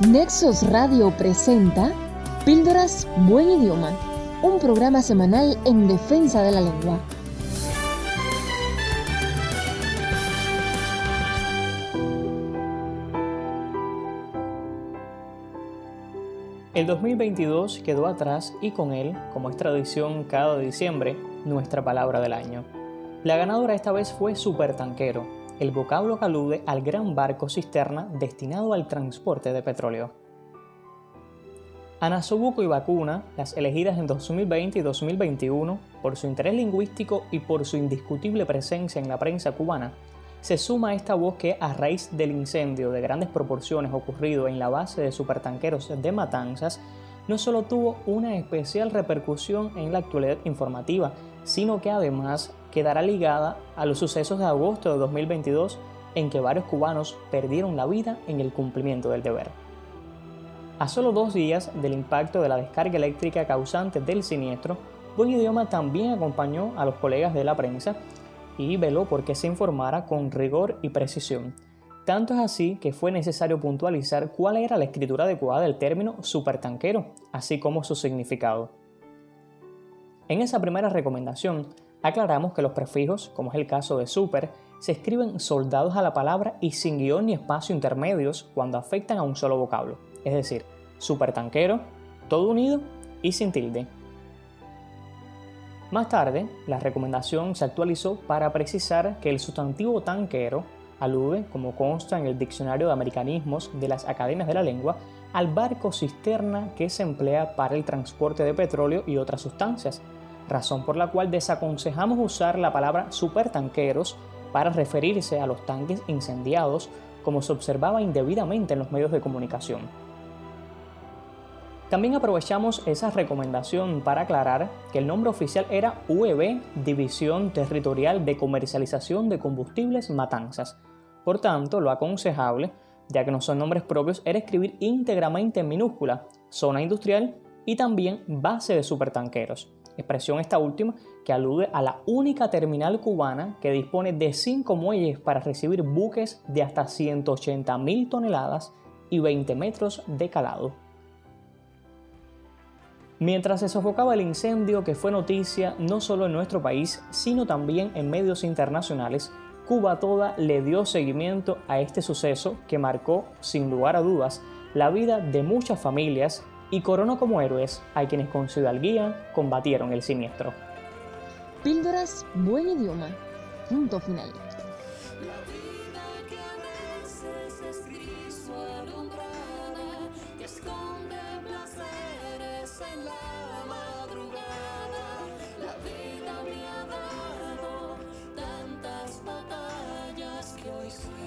Nexos Radio presenta Píldoras Buen Idioma, un programa semanal en defensa de la lengua. El 2022 quedó atrás y con él, como es tradición cada diciembre, nuestra palabra del año. La ganadora esta vez fue supertanquero, el vocablo que alude al gran barco cisterna destinado al transporte de petróleo. Anasobuco y Vacuna, las elegidas en 2020 y 2021 por su interés lingüístico y por su indiscutible presencia en la prensa cubana, se suma a esta voz que, a raíz del incendio de grandes proporciones ocurrido en la base de supertanqueros de Matanzas, no solo tuvo una especial repercusión en la actualidad informativa, sino que además quedará ligada a los sucesos de agosto de 2022 en que varios cubanos perdieron la vida en el cumplimiento del deber. A solo dos días del impacto de la descarga eléctrica causante del siniestro, Buen Idioma también acompañó a los colegas de la prensa y veló porque se informara con rigor y precisión. Tanto es así que fue necesario puntualizar cuál era la escritura adecuada del término supertanquero, así como su significado. En esa primera recomendación, aclaramos que los prefijos, como es el caso de super, se escriben soldados a la palabra y sin guion ni espacio intermedios cuando afectan a un solo vocablo, es decir, supertanquero, todo unido y sin tilde. Más tarde, la recomendación se actualizó para precisar que el sustantivo tanquero alude, como consta en el Diccionario de Americanismos de las Academias de la Lengua, al barco cisterna que se emplea para el transporte de petróleo y otras sustancias, razón por la cual desaconsejamos usar la palabra supertanqueros para referirse a los tanques incendiados como se observaba indebidamente en los medios de comunicación. También aprovechamos esa recomendación para aclarar que el nombre oficial era UEB, División Territorial de Comercialización de Combustibles Matanzas. Por tanto, lo aconsejable, ya que no son nombres propios, era escribir íntegramente en minúscula zona industrial y también base de supertanqueros. Expresión esta última que alude a la única terminal cubana que dispone de cinco muelles para recibir buques de hasta 180.000 toneladas y 20 metros de calado. Mientras se sofocaba el incendio que fue noticia no solo en nuestro país, sino también en medios internacionales, Cuba toda le dio seguimiento a este suceso que marcó, sin lugar a dudas, la vida de muchas familias y coronó como héroes a quienes con hidalguía combatieron el siniestro. Píldoras Buen Idioma. Punto final. Peace.